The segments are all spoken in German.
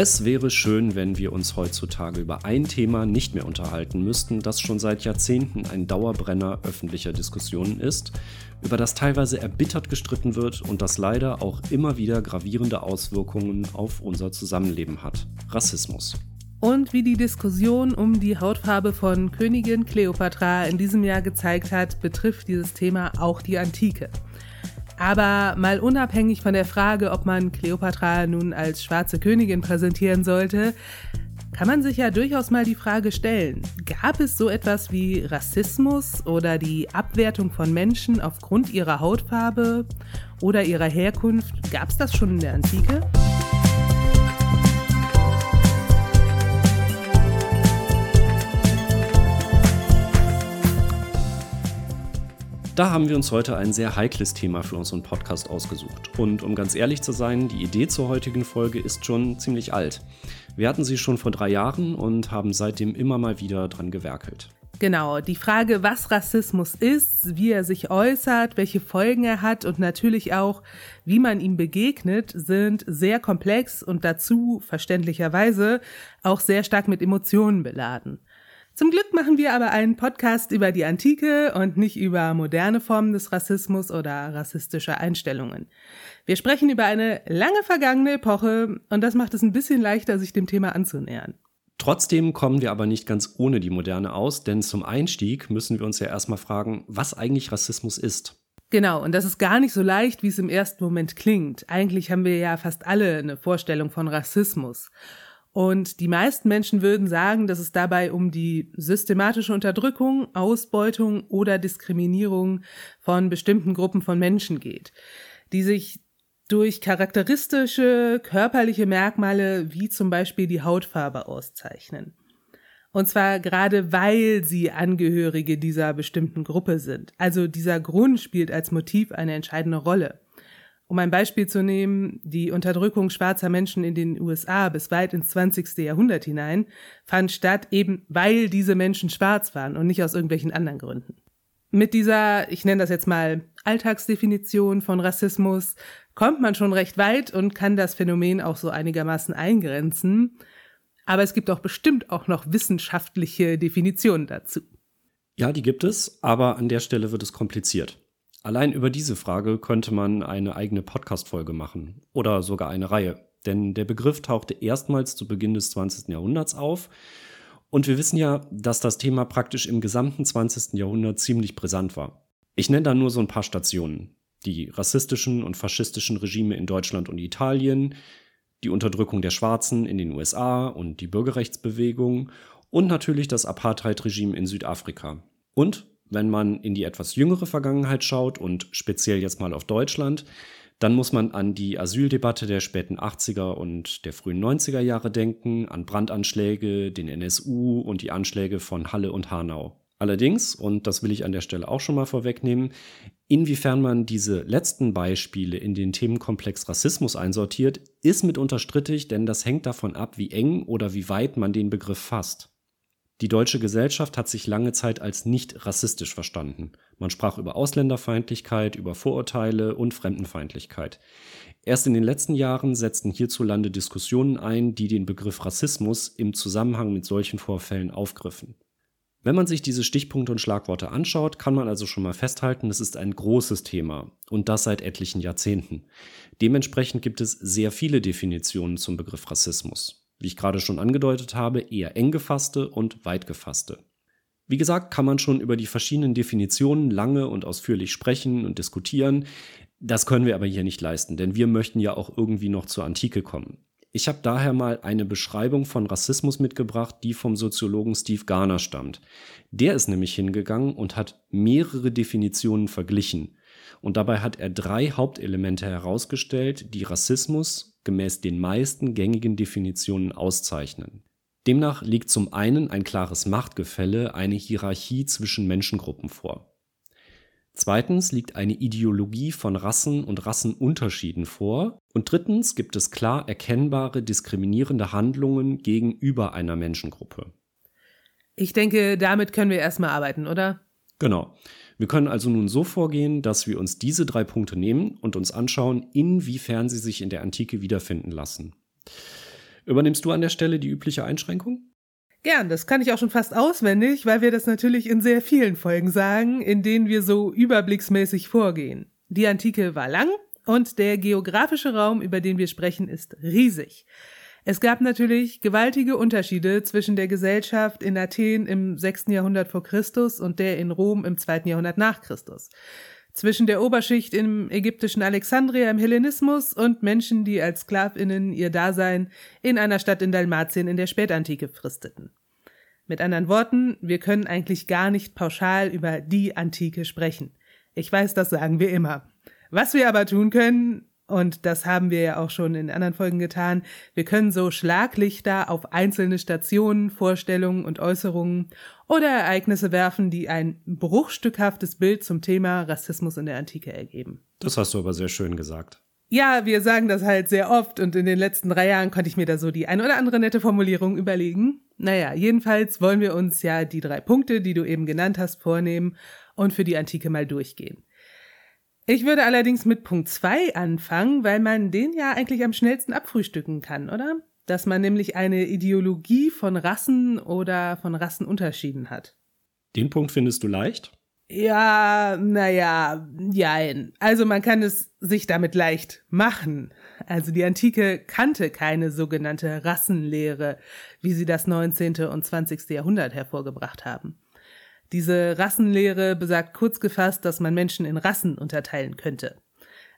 Es wäre schön, wenn wir uns heutzutage über ein Thema nicht mehr unterhalten müssten, das schon seit Jahrzehnten ein Dauerbrenner öffentlicher Diskussionen ist, über das teilweise erbittert gestritten wird und das leider auch immer wieder gravierende Auswirkungen auf unser Zusammenleben hat. Rassismus. Und wie die Diskussion um die Hautfarbe von Königin Kleopatra in diesem Jahr gezeigt hat, betrifft dieses Thema auch die Antike. Aber mal unabhängig von der Frage, ob man Kleopatra nun als schwarze Königin präsentieren sollte, kann man sich ja durchaus mal die Frage stellen, gab es so etwas wie Rassismus oder die Abwertung von Menschen aufgrund ihrer Hautfarbe oder ihrer Herkunft? Gab es das schon in der Antike? Da haben wir uns heute ein sehr heikles Thema für unseren Podcast ausgesucht. Und um ganz ehrlich zu sein, die Idee zur heutigen Folge ist schon ziemlich alt. Wir hatten sie schon vor drei Jahren und haben seitdem immer mal wieder dran gewerkelt. Genau, die Frage, was Rassismus ist, wie er sich äußert, welche Folgen er hat und natürlich auch, wie man ihm begegnet, sind sehr komplex und dazu verständlicherweise auch sehr stark mit Emotionen beladen. Zum Glück machen wir aber einen Podcast über die Antike und nicht über moderne Formen des Rassismus oder rassistische Einstellungen. Wir sprechen über eine lange vergangene Epoche und das macht es ein bisschen leichter, sich dem Thema anzunähern. Trotzdem kommen wir aber nicht ganz ohne die Moderne aus, denn zum Einstieg müssen wir uns ja erstmal fragen, was eigentlich Rassismus ist. Genau, und das ist gar nicht so leicht, wie es im ersten Moment klingt. Eigentlich haben wir ja fast alle eine Vorstellung von Rassismus. Und die meisten Menschen würden sagen, dass es dabei um die systematische Unterdrückung, Ausbeutung oder Diskriminierung von bestimmten Gruppen von Menschen geht, die sich durch charakteristische körperliche Merkmale wie zum Beispiel die Hautfarbe auszeichnen. Und zwar gerade weil sie Angehörige dieser bestimmten Gruppe sind. Also dieser Grund spielt als Motiv eine entscheidende Rolle. Um ein Beispiel zu nehmen, die Unterdrückung schwarzer Menschen in den USA bis weit ins 20. Jahrhundert hinein fand statt, eben weil diese Menschen schwarz waren und nicht aus irgendwelchen anderen Gründen. Mit dieser, ich nenne das jetzt mal Alltagsdefinition von Rassismus, kommt man schon recht weit und kann das Phänomen auch so einigermaßen eingrenzen. Aber es gibt auch bestimmt auch noch wissenschaftliche Definitionen dazu. Ja, die gibt es, aber an der Stelle wird es kompliziert. Allein über diese Frage könnte man eine eigene Podcast-Folge machen oder sogar eine Reihe. Denn der Begriff tauchte erstmals zu Beginn des 20. Jahrhunderts auf. Und wir wissen ja, dass das Thema praktisch im gesamten 20. Jahrhundert ziemlich brisant war. Ich nenne da nur so ein paar Stationen. Die rassistischen und faschistischen Regime in Deutschland und Italien, die Unterdrückung der Schwarzen in den USA und die Bürgerrechtsbewegung und natürlich das Apartheid-Regime in Südafrika. Und wenn man in die etwas jüngere Vergangenheit schaut und speziell jetzt mal auf Deutschland, dann muss man an die Asyldebatte der späten 80er und der frühen 90er Jahre denken, an Brandanschläge, den NSU und die Anschläge von Halle und Hanau. Allerdings, und das will ich an der Stelle auch schon mal vorwegnehmen, inwiefern man diese letzten Beispiele in den Themenkomplex Rassismus einsortiert, ist mitunter strittig, denn das hängt davon ab, wie eng oder wie weit man den Begriff fasst. Die deutsche Gesellschaft hat sich lange Zeit als nicht rassistisch verstanden. Man sprach über Ausländerfeindlichkeit, über Vorurteile und Fremdenfeindlichkeit. Erst in den letzten Jahren setzten hierzulande Diskussionen ein, die den Begriff Rassismus im Zusammenhang mit solchen Vorfällen aufgriffen. Wenn man sich diese Stichpunkte und Schlagworte anschaut, kann man also schon mal festhalten, es ist ein großes Thema und das seit etlichen Jahrzehnten. Dementsprechend gibt es sehr viele Definitionen zum Begriff Rassismus wie ich gerade schon angedeutet habe, eher eng gefasste und weit gefasste. Wie gesagt, kann man schon über die verschiedenen Definitionen lange und ausführlich sprechen und diskutieren. Das können wir aber hier nicht leisten, denn wir möchten ja auch irgendwie noch zur Antike kommen. Ich habe daher mal eine Beschreibung von Rassismus mitgebracht, die vom Soziologen Steve Garner stammt. Der ist nämlich hingegangen und hat mehrere Definitionen verglichen. Und dabei hat er drei Hauptelemente herausgestellt, die Rassismus gemäß den meisten gängigen Definitionen auszeichnen. Demnach liegt zum einen ein klares Machtgefälle, eine Hierarchie zwischen Menschengruppen vor. Zweitens liegt eine Ideologie von Rassen und Rassenunterschieden vor. Und drittens gibt es klar erkennbare diskriminierende Handlungen gegenüber einer Menschengruppe. Ich denke, damit können wir erstmal arbeiten, oder? Genau. Wir können also nun so vorgehen, dass wir uns diese drei Punkte nehmen und uns anschauen, inwiefern sie sich in der Antike wiederfinden lassen. Übernimmst du an der Stelle die übliche Einschränkung? Gern, das kann ich auch schon fast auswendig, weil wir das natürlich in sehr vielen Folgen sagen, in denen wir so überblicksmäßig vorgehen. Die Antike war lang und der geografische Raum, über den wir sprechen, ist riesig. Es gab natürlich gewaltige Unterschiede zwischen der Gesellschaft in Athen im 6. Jahrhundert vor Christus und der in Rom im 2. Jahrhundert nach Christus. Zwischen der Oberschicht im ägyptischen Alexandria im Hellenismus und Menschen, die als Sklavinnen ihr Dasein in einer Stadt in Dalmatien in der Spätantike fristeten. Mit anderen Worten, wir können eigentlich gar nicht pauschal über die Antike sprechen. Ich weiß, das sagen wir immer. Was wir aber tun können, und das haben wir ja auch schon in anderen Folgen getan. Wir können so Schlaglichter auf einzelne Stationen, Vorstellungen und Äußerungen oder Ereignisse werfen, die ein bruchstückhaftes Bild zum Thema Rassismus in der Antike ergeben. Das hast du aber sehr schön gesagt. Ja, wir sagen das halt sehr oft und in den letzten drei Jahren konnte ich mir da so die ein oder andere nette Formulierung überlegen. Naja, jedenfalls wollen wir uns ja die drei Punkte, die du eben genannt hast, vornehmen und für die Antike mal durchgehen. Ich würde allerdings mit Punkt zwei anfangen, weil man den ja eigentlich am schnellsten abfrühstücken kann, oder? Dass man nämlich eine Ideologie von Rassen oder von Rassenunterschieden hat. Den Punkt findest du leicht? Ja, naja, jein. Also man kann es sich damit leicht machen. Also die Antike kannte keine sogenannte Rassenlehre, wie sie das 19. und 20. Jahrhundert hervorgebracht haben. Diese Rassenlehre besagt kurz gefasst, dass man Menschen in Rassen unterteilen könnte.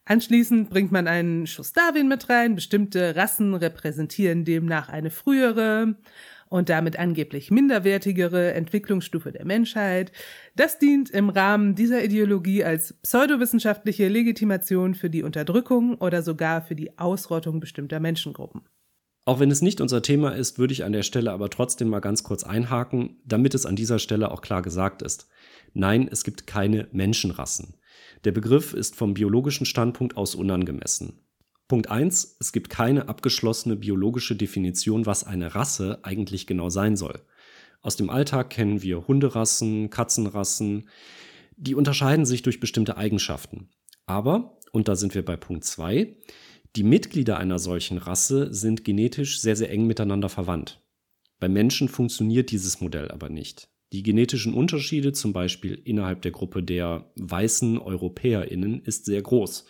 Anschließend bringt man einen Schuss Darwin mit rein. Bestimmte Rassen repräsentieren demnach eine frühere und damit angeblich minderwertigere Entwicklungsstufe der Menschheit. Das dient im Rahmen dieser Ideologie als pseudowissenschaftliche Legitimation für die Unterdrückung oder sogar für die Ausrottung bestimmter Menschengruppen. Auch wenn es nicht unser Thema ist, würde ich an der Stelle aber trotzdem mal ganz kurz einhaken, damit es an dieser Stelle auch klar gesagt ist. Nein, es gibt keine Menschenrassen. Der Begriff ist vom biologischen Standpunkt aus unangemessen. Punkt eins: Es gibt keine abgeschlossene biologische Definition, was eine Rasse eigentlich genau sein soll. Aus dem Alltag kennen wir Hunderassen, Katzenrassen. Die unterscheiden sich durch bestimmte Eigenschaften. Aber, und da sind wir bei Punkt zwei die Mitglieder einer solchen Rasse sind genetisch sehr, sehr eng miteinander verwandt. Beim Menschen funktioniert dieses Modell aber nicht. Die genetischen Unterschiede, zum Beispiel innerhalb der Gruppe der weißen EuropäerInnen, ist sehr groß.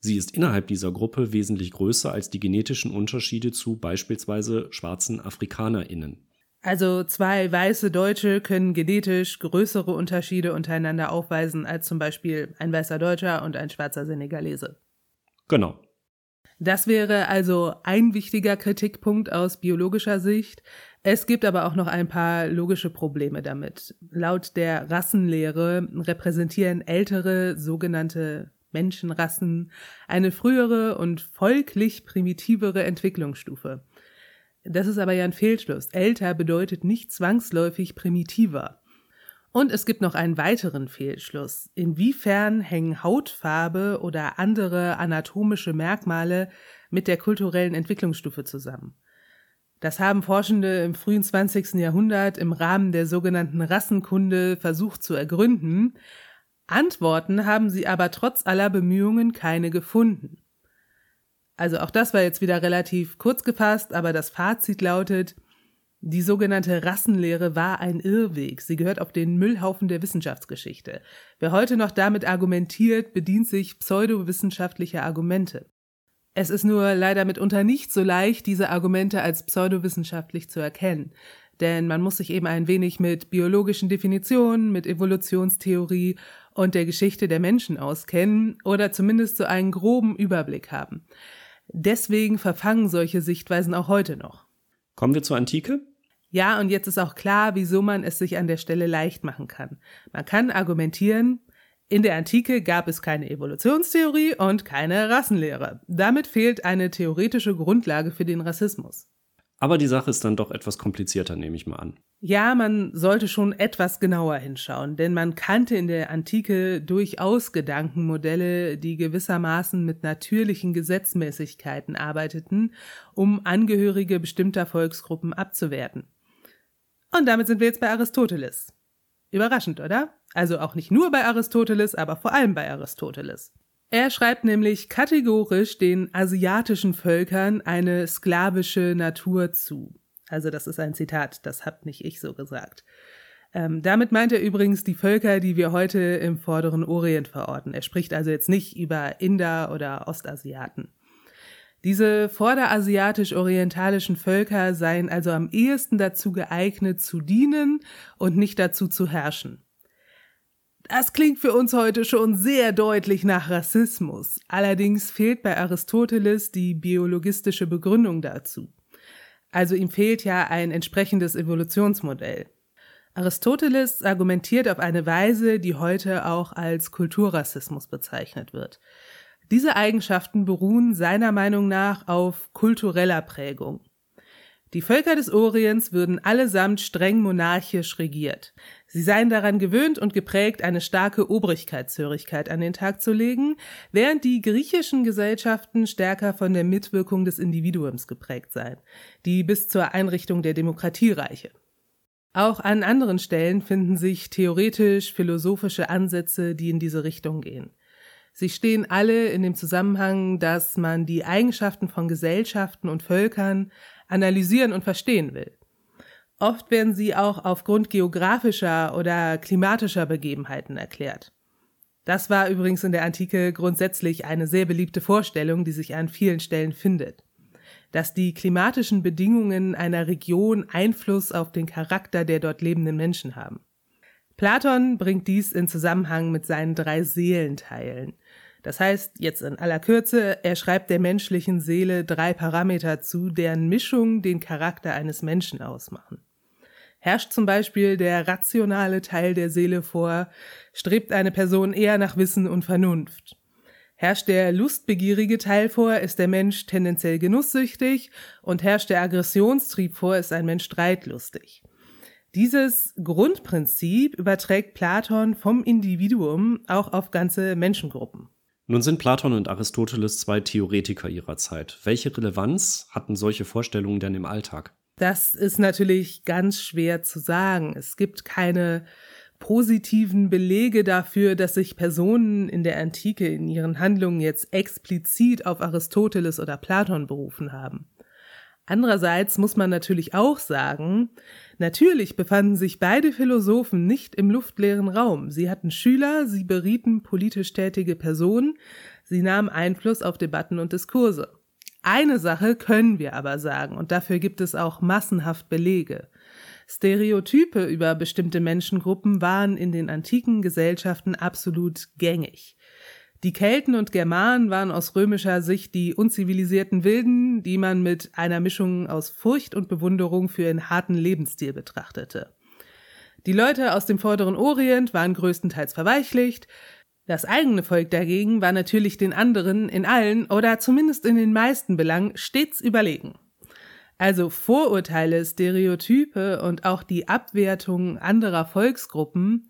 Sie ist innerhalb dieser Gruppe wesentlich größer als die genetischen Unterschiede zu beispielsweise schwarzen AfrikanerInnen. Also zwei weiße Deutsche können genetisch größere Unterschiede untereinander aufweisen als zum Beispiel ein weißer Deutscher und ein schwarzer Senegalese. Genau. Das wäre also ein wichtiger Kritikpunkt aus biologischer Sicht. Es gibt aber auch noch ein paar logische Probleme damit. Laut der Rassenlehre repräsentieren ältere sogenannte Menschenrassen eine frühere und folglich primitivere Entwicklungsstufe. Das ist aber ja ein Fehlschluss. Älter bedeutet nicht zwangsläufig primitiver. Und es gibt noch einen weiteren Fehlschluss. Inwiefern hängen Hautfarbe oder andere anatomische Merkmale mit der kulturellen Entwicklungsstufe zusammen? Das haben Forschende im frühen 20. Jahrhundert im Rahmen der sogenannten Rassenkunde versucht zu ergründen. Antworten haben sie aber trotz aller Bemühungen keine gefunden. Also auch das war jetzt wieder relativ kurz gefasst, aber das Fazit lautet, die sogenannte Rassenlehre war ein Irrweg. Sie gehört auf den Müllhaufen der Wissenschaftsgeschichte. Wer heute noch damit argumentiert, bedient sich pseudowissenschaftlicher Argumente. Es ist nur leider mitunter nicht so leicht, diese Argumente als pseudowissenschaftlich zu erkennen. Denn man muss sich eben ein wenig mit biologischen Definitionen, mit Evolutionstheorie und der Geschichte der Menschen auskennen oder zumindest so einen groben Überblick haben. Deswegen verfangen solche Sichtweisen auch heute noch. Kommen wir zur Antike? Ja, und jetzt ist auch klar, wieso man es sich an der Stelle leicht machen kann. Man kann argumentieren, in der Antike gab es keine Evolutionstheorie und keine Rassenlehre. Damit fehlt eine theoretische Grundlage für den Rassismus. Aber die Sache ist dann doch etwas komplizierter, nehme ich mal an. Ja, man sollte schon etwas genauer hinschauen, denn man kannte in der Antike durchaus Gedankenmodelle, die gewissermaßen mit natürlichen Gesetzmäßigkeiten arbeiteten, um Angehörige bestimmter Volksgruppen abzuwerten. Und damit sind wir jetzt bei Aristoteles. Überraschend, oder? Also auch nicht nur bei Aristoteles, aber vor allem bei Aristoteles. Er schreibt nämlich kategorisch den asiatischen Völkern eine sklavische Natur zu. Also das ist ein Zitat, das hab nicht ich so gesagt. Ähm, damit meint er übrigens die Völker, die wir heute im vorderen Orient verorten. Er spricht also jetzt nicht über Inder oder Ostasiaten. Diese vorderasiatisch-orientalischen Völker seien also am ehesten dazu geeignet zu dienen und nicht dazu zu herrschen. Das klingt für uns heute schon sehr deutlich nach Rassismus. Allerdings fehlt bei Aristoteles die biologistische Begründung dazu. Also ihm fehlt ja ein entsprechendes Evolutionsmodell. Aristoteles argumentiert auf eine Weise, die heute auch als Kulturrassismus bezeichnet wird. Diese Eigenschaften beruhen seiner Meinung nach auf kultureller Prägung. Die Völker des Orients würden allesamt streng monarchisch regiert. Sie seien daran gewöhnt und geprägt, eine starke Obrigkeitshörigkeit an den Tag zu legen, während die griechischen Gesellschaften stärker von der Mitwirkung des Individuums geprägt seien, die bis zur Einrichtung der Demokratie reiche. Auch an anderen Stellen finden sich theoretisch philosophische Ansätze, die in diese Richtung gehen. Sie stehen alle in dem Zusammenhang, dass man die Eigenschaften von Gesellschaften und Völkern analysieren und verstehen will. Oft werden sie auch aufgrund geografischer oder klimatischer Begebenheiten erklärt. Das war übrigens in der Antike grundsätzlich eine sehr beliebte Vorstellung, die sich an vielen Stellen findet. Dass die klimatischen Bedingungen einer Region Einfluss auf den Charakter der dort lebenden Menschen haben. Platon bringt dies in Zusammenhang mit seinen drei Seelenteilen. Das heißt, jetzt in aller Kürze, er schreibt der menschlichen Seele drei Parameter zu, deren Mischung den Charakter eines Menschen ausmachen. Herrscht zum Beispiel der rationale Teil der Seele vor, strebt eine Person eher nach Wissen und Vernunft. Herrscht der lustbegierige Teil vor, ist der Mensch tendenziell genusssüchtig und herrscht der Aggressionstrieb vor, ist ein Mensch streitlustig. Dieses Grundprinzip überträgt Platon vom Individuum auch auf ganze Menschengruppen. Nun sind Platon und Aristoteles zwei Theoretiker ihrer Zeit. Welche Relevanz hatten solche Vorstellungen denn im Alltag? Das ist natürlich ganz schwer zu sagen. Es gibt keine positiven Belege dafür, dass sich Personen in der Antike in ihren Handlungen jetzt explizit auf Aristoteles oder Platon berufen haben. Andererseits muss man natürlich auch sagen, natürlich befanden sich beide Philosophen nicht im luftleeren Raum. Sie hatten Schüler, sie berieten politisch tätige Personen, sie nahmen Einfluss auf Debatten und Diskurse. Eine Sache können wir aber sagen, und dafür gibt es auch massenhaft Belege. Stereotype über bestimmte Menschengruppen waren in den antiken Gesellschaften absolut gängig. Die Kelten und Germanen waren aus römischer Sicht die unzivilisierten Wilden, die man mit einer Mischung aus Furcht und Bewunderung für ihren harten Lebensstil betrachtete. Die Leute aus dem vorderen Orient waren größtenteils verweichlicht, das eigene Volk dagegen war natürlich den anderen in allen oder zumindest in den meisten Belangen stets überlegen. Also Vorurteile, Stereotype und auch die Abwertung anderer Volksgruppen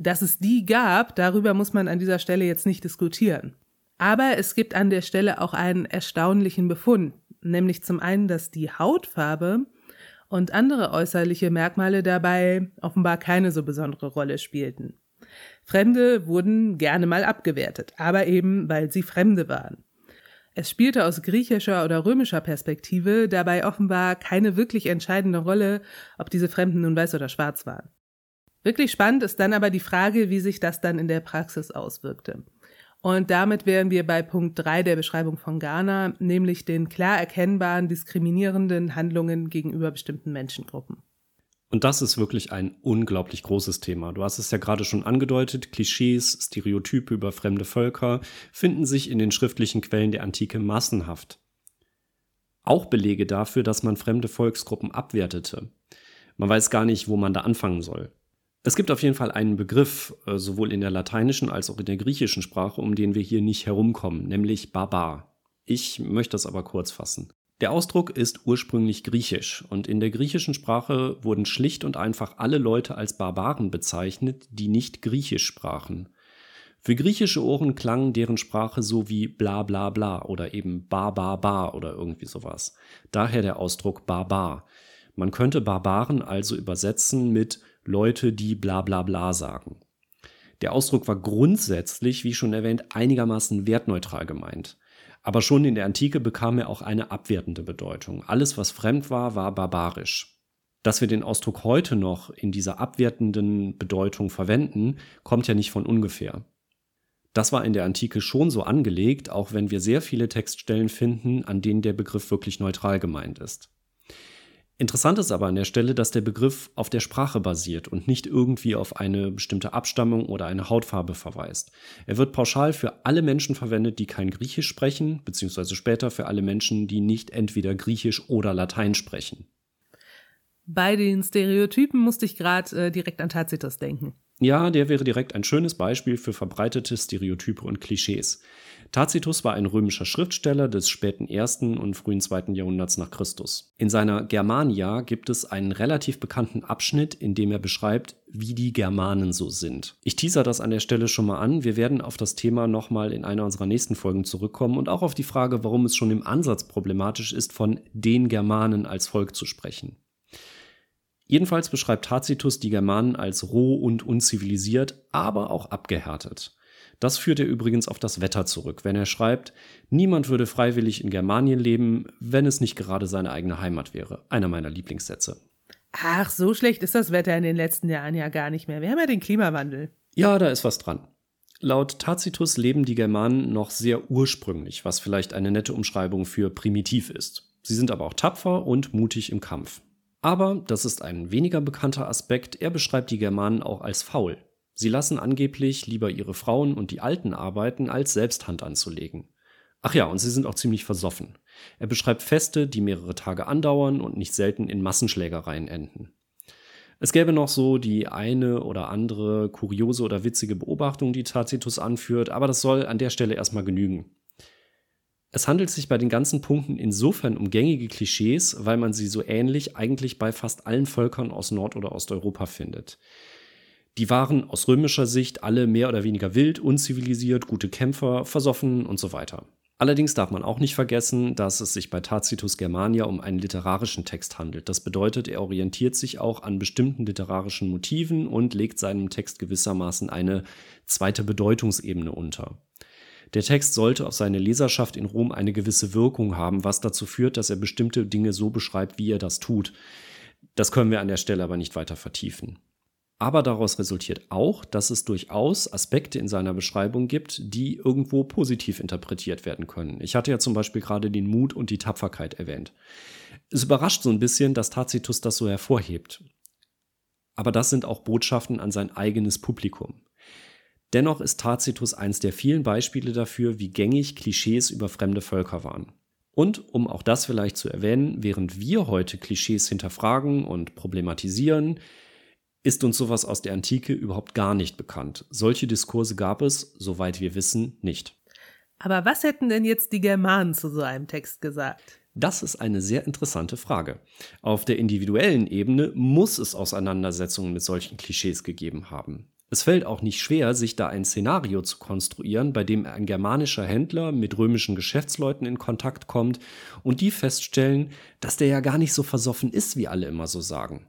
dass es die gab, darüber muss man an dieser Stelle jetzt nicht diskutieren. Aber es gibt an der Stelle auch einen erstaunlichen Befund, nämlich zum einen, dass die Hautfarbe und andere äußerliche Merkmale dabei offenbar keine so besondere Rolle spielten. Fremde wurden gerne mal abgewertet, aber eben weil sie Fremde waren. Es spielte aus griechischer oder römischer Perspektive dabei offenbar keine wirklich entscheidende Rolle, ob diese Fremden nun weiß oder schwarz waren. Wirklich spannend ist dann aber die Frage, wie sich das dann in der Praxis auswirkte. Und damit wären wir bei Punkt drei der Beschreibung von Ghana, nämlich den klar erkennbaren diskriminierenden Handlungen gegenüber bestimmten Menschengruppen. Und das ist wirklich ein unglaublich großes Thema. Du hast es ja gerade schon angedeutet, Klischees, Stereotype über fremde Völker finden sich in den schriftlichen Quellen der Antike massenhaft. Auch Belege dafür, dass man fremde Volksgruppen abwertete. Man weiß gar nicht, wo man da anfangen soll. Es gibt auf jeden Fall einen Begriff, äh, sowohl in der lateinischen als auch in der griechischen Sprache, um den wir hier nicht herumkommen, nämlich Barbar. Ich möchte das aber kurz fassen. Der Ausdruck ist ursprünglich griechisch und in der griechischen Sprache wurden schlicht und einfach alle Leute als Barbaren bezeichnet, die nicht griechisch sprachen. Für griechische Ohren klang deren Sprache so wie bla bla bla oder eben bar bar bar oder irgendwie sowas. Daher der Ausdruck Barbar. Man könnte Barbaren also übersetzen mit Leute, die bla bla bla sagen. Der Ausdruck war grundsätzlich, wie schon erwähnt, einigermaßen wertneutral gemeint. Aber schon in der Antike bekam er auch eine abwertende Bedeutung. Alles, was fremd war, war barbarisch. Dass wir den Ausdruck heute noch in dieser abwertenden Bedeutung verwenden, kommt ja nicht von ungefähr. Das war in der Antike schon so angelegt, auch wenn wir sehr viele Textstellen finden, an denen der Begriff wirklich neutral gemeint ist. Interessant ist aber an der Stelle, dass der Begriff auf der Sprache basiert und nicht irgendwie auf eine bestimmte Abstammung oder eine Hautfarbe verweist. Er wird pauschal für alle Menschen verwendet, die kein Griechisch sprechen, beziehungsweise später für alle Menschen, die nicht entweder Griechisch oder Latein sprechen. Bei den Stereotypen musste ich gerade äh, direkt an Tacitus denken. Ja, der wäre direkt ein schönes Beispiel für verbreitete Stereotype und Klischees. Tacitus war ein römischer Schriftsteller des späten ersten und frühen zweiten Jahrhunderts nach Christus. In seiner Germania gibt es einen relativ bekannten Abschnitt, in dem er beschreibt, wie die Germanen so sind. Ich teaser das an der Stelle schon mal an. Wir werden auf das Thema nochmal in einer unserer nächsten Folgen zurückkommen und auch auf die Frage, warum es schon im Ansatz problematisch ist, von den Germanen als Volk zu sprechen. Jedenfalls beschreibt Tacitus die Germanen als roh und unzivilisiert, aber auch abgehärtet. Das führt er übrigens auf das Wetter zurück, wenn er schreibt, niemand würde freiwillig in Germanien leben, wenn es nicht gerade seine eigene Heimat wäre. Einer meiner Lieblingssätze. Ach, so schlecht ist das Wetter in den letzten Jahren ja gar nicht mehr. Wir haben ja den Klimawandel. Ja, da ist was dran. Laut Tacitus leben die Germanen noch sehr ursprünglich, was vielleicht eine nette Umschreibung für primitiv ist. Sie sind aber auch tapfer und mutig im Kampf. Aber, das ist ein weniger bekannter Aspekt, er beschreibt die Germanen auch als faul. Sie lassen angeblich lieber ihre Frauen und die Alten arbeiten, als selbst Hand anzulegen. Ach ja, und sie sind auch ziemlich versoffen. Er beschreibt Feste, die mehrere Tage andauern und nicht selten in Massenschlägereien enden. Es gäbe noch so die eine oder andere kuriose oder witzige Beobachtung, die Tacitus anführt, aber das soll an der Stelle erstmal genügen. Es handelt sich bei den ganzen Punkten insofern um gängige Klischees, weil man sie so ähnlich eigentlich bei fast allen Völkern aus Nord- oder Osteuropa findet. Die waren aus römischer Sicht alle mehr oder weniger wild, unzivilisiert, gute Kämpfer, versoffen und so weiter. Allerdings darf man auch nicht vergessen, dass es sich bei Tacitus Germania um einen literarischen Text handelt. Das bedeutet, er orientiert sich auch an bestimmten literarischen Motiven und legt seinem Text gewissermaßen eine zweite Bedeutungsebene unter. Der Text sollte auf seine Leserschaft in Rom eine gewisse Wirkung haben, was dazu führt, dass er bestimmte Dinge so beschreibt, wie er das tut. Das können wir an der Stelle aber nicht weiter vertiefen. Aber daraus resultiert auch, dass es durchaus Aspekte in seiner Beschreibung gibt, die irgendwo positiv interpretiert werden können. Ich hatte ja zum Beispiel gerade den Mut und die Tapferkeit erwähnt. Es überrascht so ein bisschen, dass Tacitus das so hervorhebt. Aber das sind auch Botschaften an sein eigenes Publikum. Dennoch ist Tacitus eines der vielen Beispiele dafür, wie gängig Klischees über fremde Völker waren. Und um auch das vielleicht zu erwähnen, während wir heute Klischees hinterfragen und problematisieren, ist uns sowas aus der Antike überhaupt gar nicht bekannt. Solche Diskurse gab es, soweit wir wissen, nicht. Aber was hätten denn jetzt die Germanen zu so einem Text gesagt? Das ist eine sehr interessante Frage. Auf der individuellen Ebene muss es Auseinandersetzungen mit solchen Klischees gegeben haben. Es fällt auch nicht schwer, sich da ein Szenario zu konstruieren, bei dem ein germanischer Händler mit römischen Geschäftsleuten in Kontakt kommt und die feststellen, dass der ja gar nicht so versoffen ist, wie alle immer so sagen.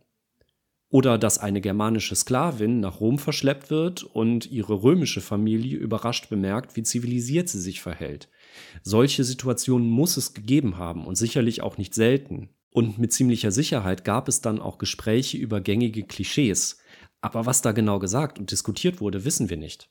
Oder dass eine germanische Sklavin nach Rom verschleppt wird und ihre römische Familie überrascht bemerkt, wie zivilisiert sie sich verhält. Solche Situationen muss es gegeben haben und sicherlich auch nicht selten. Und mit ziemlicher Sicherheit gab es dann auch Gespräche über gängige Klischees, aber was da genau gesagt und diskutiert wurde, wissen wir nicht.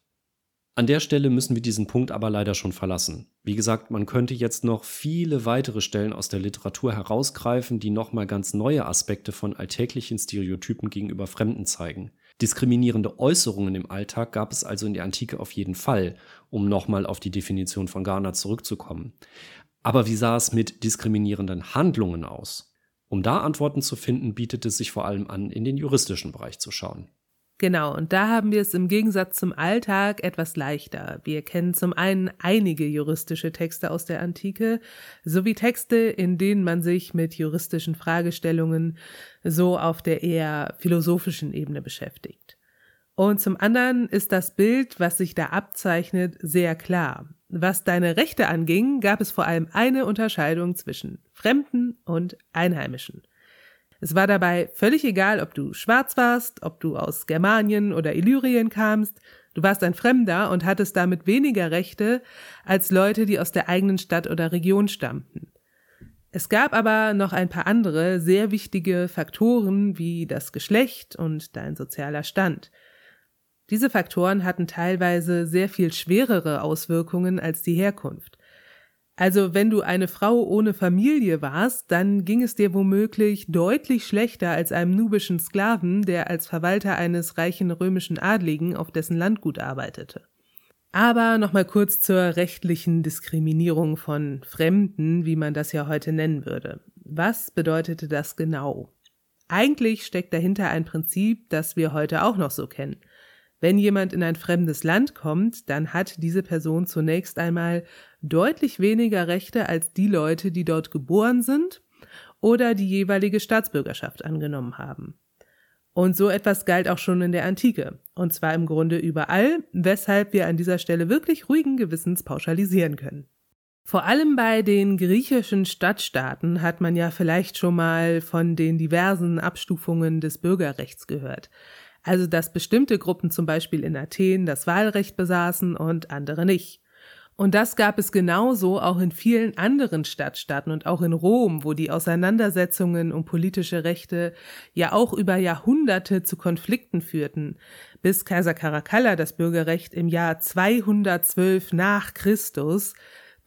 An der Stelle müssen wir diesen Punkt aber leider schon verlassen. Wie gesagt, man könnte jetzt noch viele weitere Stellen aus der Literatur herausgreifen, die nochmal ganz neue Aspekte von alltäglichen Stereotypen gegenüber Fremden zeigen. Diskriminierende Äußerungen im Alltag gab es also in der Antike auf jeden Fall, um nochmal auf die Definition von Garner zurückzukommen. Aber wie sah es mit diskriminierenden Handlungen aus? Um da Antworten zu finden, bietet es sich vor allem an, in den juristischen Bereich zu schauen. Genau, und da haben wir es im Gegensatz zum Alltag etwas leichter. Wir kennen zum einen einige juristische Texte aus der Antike, sowie Texte, in denen man sich mit juristischen Fragestellungen so auf der eher philosophischen Ebene beschäftigt. Und zum anderen ist das Bild, was sich da abzeichnet, sehr klar. Was deine Rechte anging, gab es vor allem eine Unterscheidung zwischen Fremden und Einheimischen. Es war dabei völlig egal, ob du schwarz warst, ob du aus Germanien oder Illyrien kamst, Du warst ein Fremder und hattest damit weniger Rechte als Leute, die aus der eigenen Stadt oder Region stammten. Es gab aber noch ein paar andere sehr wichtige Faktoren wie das Geschlecht und dein sozialer Stand. Diese Faktoren hatten teilweise sehr viel schwerere Auswirkungen als die Herkunft. Also wenn du eine Frau ohne Familie warst, dann ging es dir womöglich deutlich schlechter als einem nubischen Sklaven, der als Verwalter eines reichen römischen Adligen auf dessen Landgut arbeitete. Aber nochmal kurz zur rechtlichen Diskriminierung von Fremden, wie man das ja heute nennen würde. Was bedeutete das genau? Eigentlich steckt dahinter ein Prinzip, das wir heute auch noch so kennen. Wenn jemand in ein fremdes Land kommt, dann hat diese Person zunächst einmal deutlich weniger Rechte als die Leute, die dort geboren sind oder die jeweilige Staatsbürgerschaft angenommen haben. Und so etwas galt auch schon in der Antike, und zwar im Grunde überall, weshalb wir an dieser Stelle wirklich ruhigen Gewissens pauschalisieren können. Vor allem bei den griechischen Stadtstaaten hat man ja vielleicht schon mal von den diversen Abstufungen des Bürgerrechts gehört. Also dass bestimmte Gruppen zum Beispiel in Athen das Wahlrecht besaßen und andere nicht. Und das gab es genauso auch in vielen anderen Stadtstaaten und auch in Rom, wo die Auseinandersetzungen um politische Rechte ja auch über Jahrhunderte zu Konflikten führten, bis Kaiser Caracalla das Bürgerrecht im Jahr 212 nach Christus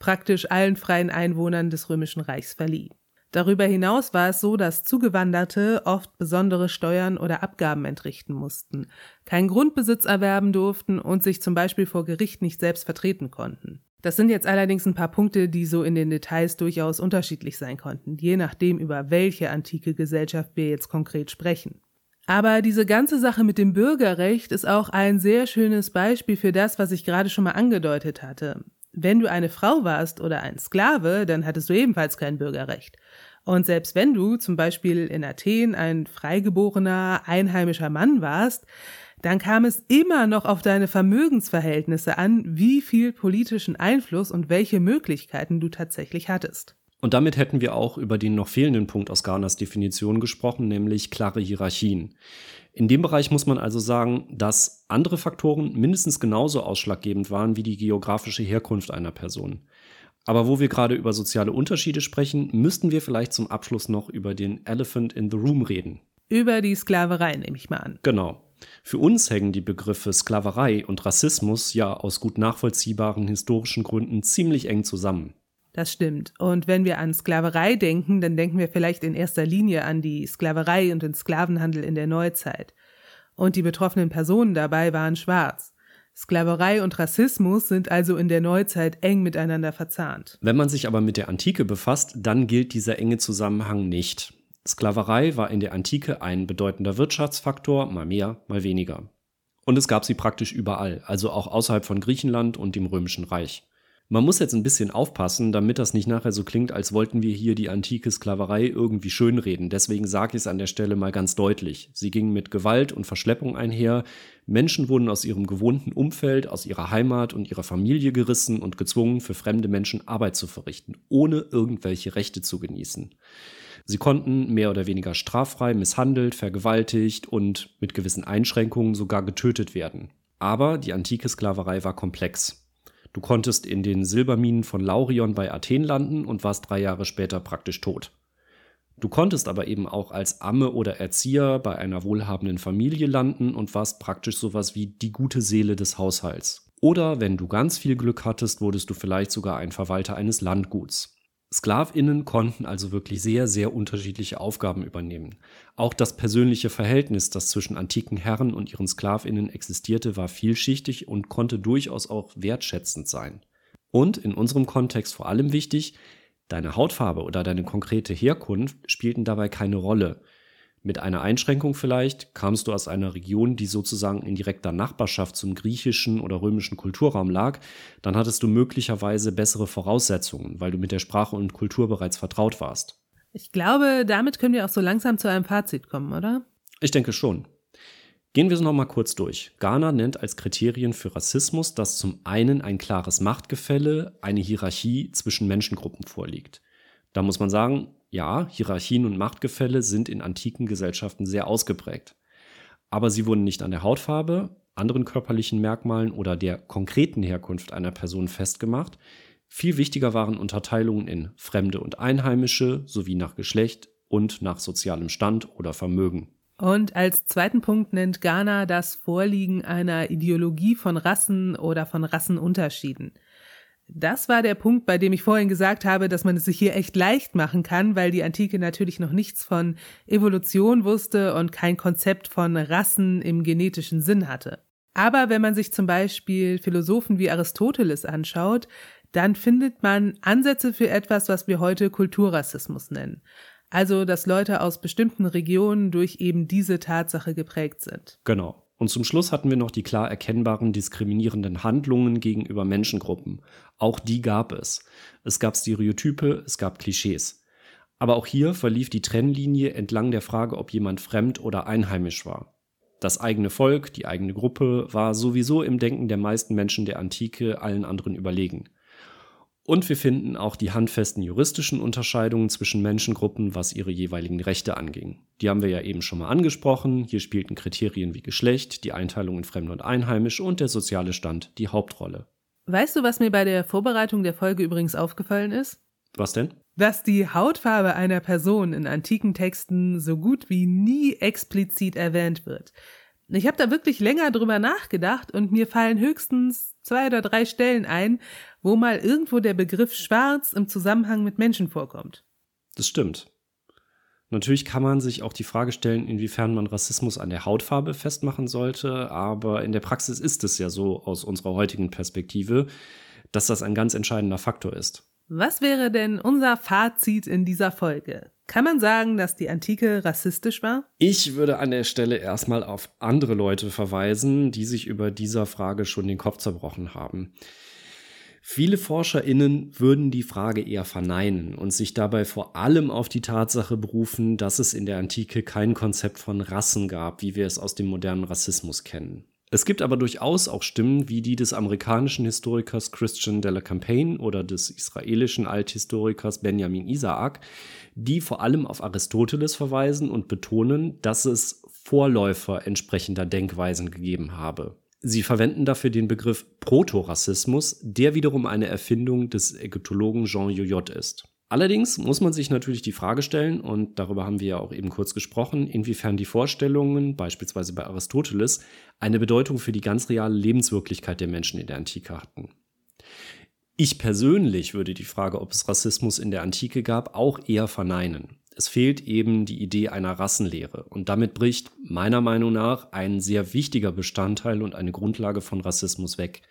praktisch allen freien Einwohnern des Römischen Reichs verlieh. Darüber hinaus war es so, dass Zugewanderte oft besondere Steuern oder Abgaben entrichten mussten, keinen Grundbesitz erwerben durften und sich zum Beispiel vor Gericht nicht selbst vertreten konnten. Das sind jetzt allerdings ein paar Punkte, die so in den Details durchaus unterschiedlich sein konnten, je nachdem, über welche antike Gesellschaft wir jetzt konkret sprechen. Aber diese ganze Sache mit dem Bürgerrecht ist auch ein sehr schönes Beispiel für das, was ich gerade schon mal angedeutet hatte. Wenn du eine Frau warst oder ein Sklave, dann hattest du ebenfalls kein Bürgerrecht. Und selbst wenn du zum Beispiel in Athen ein freigeborener, einheimischer Mann warst, dann kam es immer noch auf deine Vermögensverhältnisse an, wie viel politischen Einfluss und welche Möglichkeiten du tatsächlich hattest. Und damit hätten wir auch über den noch fehlenden Punkt aus Garners Definition gesprochen, nämlich klare Hierarchien. In dem Bereich muss man also sagen, dass andere Faktoren mindestens genauso ausschlaggebend waren wie die geografische Herkunft einer Person. Aber wo wir gerade über soziale Unterschiede sprechen, müssten wir vielleicht zum Abschluss noch über den Elephant in the Room reden. Über die Sklaverei nehme ich mal an. Genau. Für uns hängen die Begriffe Sklaverei und Rassismus ja aus gut nachvollziehbaren historischen Gründen ziemlich eng zusammen. Das stimmt. Und wenn wir an Sklaverei denken, dann denken wir vielleicht in erster Linie an die Sklaverei und den Sklavenhandel in der Neuzeit. Und die betroffenen Personen dabei waren schwarz. Sklaverei und Rassismus sind also in der Neuzeit eng miteinander verzahnt. Wenn man sich aber mit der Antike befasst, dann gilt dieser enge Zusammenhang nicht. Sklaverei war in der Antike ein bedeutender Wirtschaftsfaktor, mal mehr, mal weniger. Und es gab sie praktisch überall, also auch außerhalb von Griechenland und dem Römischen Reich. Man muss jetzt ein bisschen aufpassen, damit das nicht nachher so klingt, als wollten wir hier die antike Sklaverei irgendwie schönreden. Deswegen sage ich es an der Stelle mal ganz deutlich. Sie ging mit Gewalt und Verschleppung einher. Menschen wurden aus ihrem gewohnten Umfeld, aus ihrer Heimat und ihrer Familie gerissen und gezwungen, für fremde Menschen Arbeit zu verrichten, ohne irgendwelche Rechte zu genießen. Sie konnten mehr oder weniger straffrei misshandelt, vergewaltigt und mit gewissen Einschränkungen sogar getötet werden. Aber die antike Sklaverei war komplex. Du konntest in den Silberminen von Laurion bei Athen landen und warst drei Jahre später praktisch tot. Du konntest aber eben auch als Amme oder Erzieher bei einer wohlhabenden Familie landen und warst praktisch sowas wie die gute Seele des Haushalts. Oder wenn du ganz viel Glück hattest, wurdest du vielleicht sogar ein Verwalter eines Landguts. Sklavinnen konnten also wirklich sehr, sehr unterschiedliche Aufgaben übernehmen. Auch das persönliche Verhältnis, das zwischen antiken Herren und ihren Sklavinnen existierte, war vielschichtig und konnte durchaus auch wertschätzend sein. Und in unserem Kontext vor allem wichtig, deine Hautfarbe oder deine konkrete Herkunft spielten dabei keine Rolle. Mit einer Einschränkung vielleicht kamst du aus einer Region, die sozusagen in direkter Nachbarschaft zum griechischen oder römischen Kulturraum lag, dann hattest du möglicherweise bessere Voraussetzungen, weil du mit der Sprache und Kultur bereits vertraut warst. Ich glaube, damit können wir auch so langsam zu einem Fazit kommen, oder? Ich denke schon. Gehen wir es nochmal kurz durch. Ghana nennt als Kriterien für Rassismus, dass zum einen ein klares Machtgefälle, eine Hierarchie zwischen Menschengruppen vorliegt. Da muss man sagen, ja, Hierarchien und Machtgefälle sind in antiken Gesellschaften sehr ausgeprägt. Aber sie wurden nicht an der Hautfarbe, anderen körperlichen Merkmalen oder der konkreten Herkunft einer Person festgemacht. Viel wichtiger waren Unterteilungen in Fremde und Einheimische sowie nach Geschlecht und nach sozialem Stand oder Vermögen. Und als zweiten Punkt nennt Ghana das Vorliegen einer Ideologie von Rassen oder von Rassenunterschieden. Das war der Punkt, bei dem ich vorhin gesagt habe, dass man es sich hier echt leicht machen kann, weil die Antike natürlich noch nichts von Evolution wusste und kein Konzept von Rassen im genetischen Sinn hatte. Aber wenn man sich zum Beispiel Philosophen wie Aristoteles anschaut, dann findet man Ansätze für etwas, was wir heute Kulturrassismus nennen. Also, dass Leute aus bestimmten Regionen durch eben diese Tatsache geprägt sind. Genau. Und zum Schluss hatten wir noch die klar erkennbaren diskriminierenden Handlungen gegenüber Menschengruppen. Auch die gab es. Es gab Stereotype, es gab Klischees. Aber auch hier verlief die Trennlinie entlang der Frage, ob jemand fremd oder einheimisch war. Das eigene Volk, die eigene Gruppe war sowieso im Denken der meisten Menschen der Antike allen anderen überlegen. Und wir finden auch die handfesten juristischen Unterscheidungen zwischen Menschengruppen, was ihre jeweiligen Rechte anging. Die haben wir ja eben schon mal angesprochen. Hier spielten Kriterien wie Geschlecht, die Einteilung in Fremd und Einheimisch und der soziale Stand die Hauptrolle. Weißt du, was mir bei der Vorbereitung der Folge übrigens aufgefallen ist? Was denn? Dass die Hautfarbe einer Person in antiken Texten so gut wie nie explizit erwähnt wird. Ich habe da wirklich länger drüber nachgedacht und mir fallen höchstens zwei oder drei Stellen ein, wo mal irgendwo der Begriff schwarz im Zusammenhang mit Menschen vorkommt. Das stimmt. Natürlich kann man sich auch die Frage stellen, inwiefern man Rassismus an der Hautfarbe festmachen sollte, aber in der Praxis ist es ja so aus unserer heutigen Perspektive, dass das ein ganz entscheidender Faktor ist. Was wäre denn unser Fazit in dieser Folge? Kann man sagen, dass die Antike rassistisch war? Ich würde an der Stelle erstmal auf andere Leute verweisen, die sich über dieser Frage schon den Kopf zerbrochen haben. Viele ForscherInnen würden die Frage eher verneinen und sich dabei vor allem auf die Tatsache berufen, dass es in der Antike kein Konzept von Rassen gab, wie wir es aus dem modernen Rassismus kennen. Es gibt aber durchaus auch Stimmen wie die des amerikanischen Historikers Christian de la Campaign oder des israelischen Althistorikers Benjamin Isaac, die vor allem auf Aristoteles verweisen und betonen, dass es Vorläufer entsprechender Denkweisen gegeben habe. Sie verwenden dafür den Begriff Protorassismus, der wiederum eine Erfindung des Ägyptologen Jean Yoyot ist. Allerdings muss man sich natürlich die Frage stellen, und darüber haben wir ja auch eben kurz gesprochen, inwiefern die Vorstellungen, beispielsweise bei Aristoteles, eine Bedeutung für die ganz reale Lebenswirklichkeit der Menschen in der Antike hatten. Ich persönlich würde die Frage, ob es Rassismus in der Antike gab, auch eher verneinen. Es fehlt eben die Idee einer Rassenlehre und damit bricht meiner Meinung nach ein sehr wichtiger Bestandteil und eine Grundlage von Rassismus weg.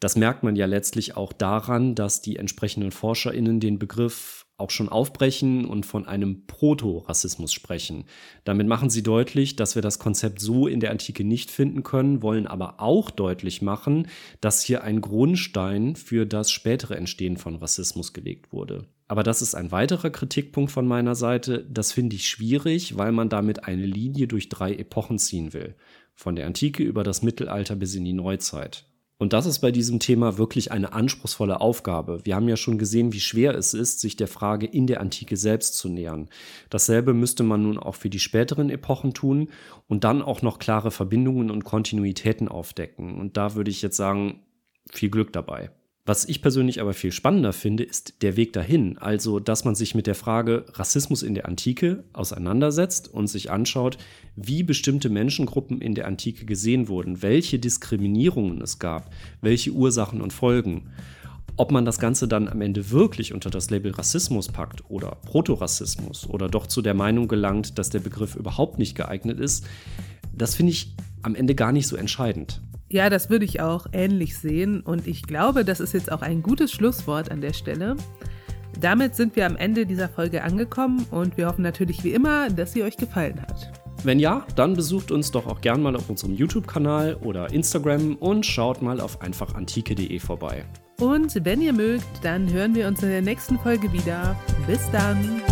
Das merkt man ja letztlich auch daran, dass die entsprechenden ForscherInnen den Begriff auch schon aufbrechen und von einem Proto-Rassismus sprechen. Damit machen sie deutlich, dass wir das Konzept so in der Antike nicht finden können, wollen aber auch deutlich machen, dass hier ein Grundstein für das spätere Entstehen von Rassismus gelegt wurde. Aber das ist ein weiterer Kritikpunkt von meiner Seite. Das finde ich schwierig, weil man damit eine Linie durch drei Epochen ziehen will. Von der Antike über das Mittelalter bis in die Neuzeit. Und das ist bei diesem Thema wirklich eine anspruchsvolle Aufgabe. Wir haben ja schon gesehen, wie schwer es ist, sich der Frage in der Antike selbst zu nähern. Dasselbe müsste man nun auch für die späteren Epochen tun und dann auch noch klare Verbindungen und Kontinuitäten aufdecken. Und da würde ich jetzt sagen, viel Glück dabei. Was ich persönlich aber viel spannender finde, ist der Weg dahin. Also, dass man sich mit der Frage Rassismus in der Antike auseinandersetzt und sich anschaut, wie bestimmte Menschengruppen in der Antike gesehen wurden, welche Diskriminierungen es gab, welche Ursachen und Folgen. Ob man das Ganze dann am Ende wirklich unter das Label Rassismus packt oder Protorassismus oder doch zu der Meinung gelangt, dass der Begriff überhaupt nicht geeignet ist, das finde ich am Ende gar nicht so entscheidend. Ja, das würde ich auch ähnlich sehen und ich glaube, das ist jetzt auch ein gutes Schlusswort an der Stelle. Damit sind wir am Ende dieser Folge angekommen und wir hoffen natürlich wie immer, dass sie euch gefallen hat. Wenn ja, dann besucht uns doch auch gern mal auf unserem YouTube-Kanal oder Instagram und schaut mal auf einfachantike.de vorbei. Und wenn ihr mögt, dann hören wir uns in der nächsten Folge wieder. Bis dann!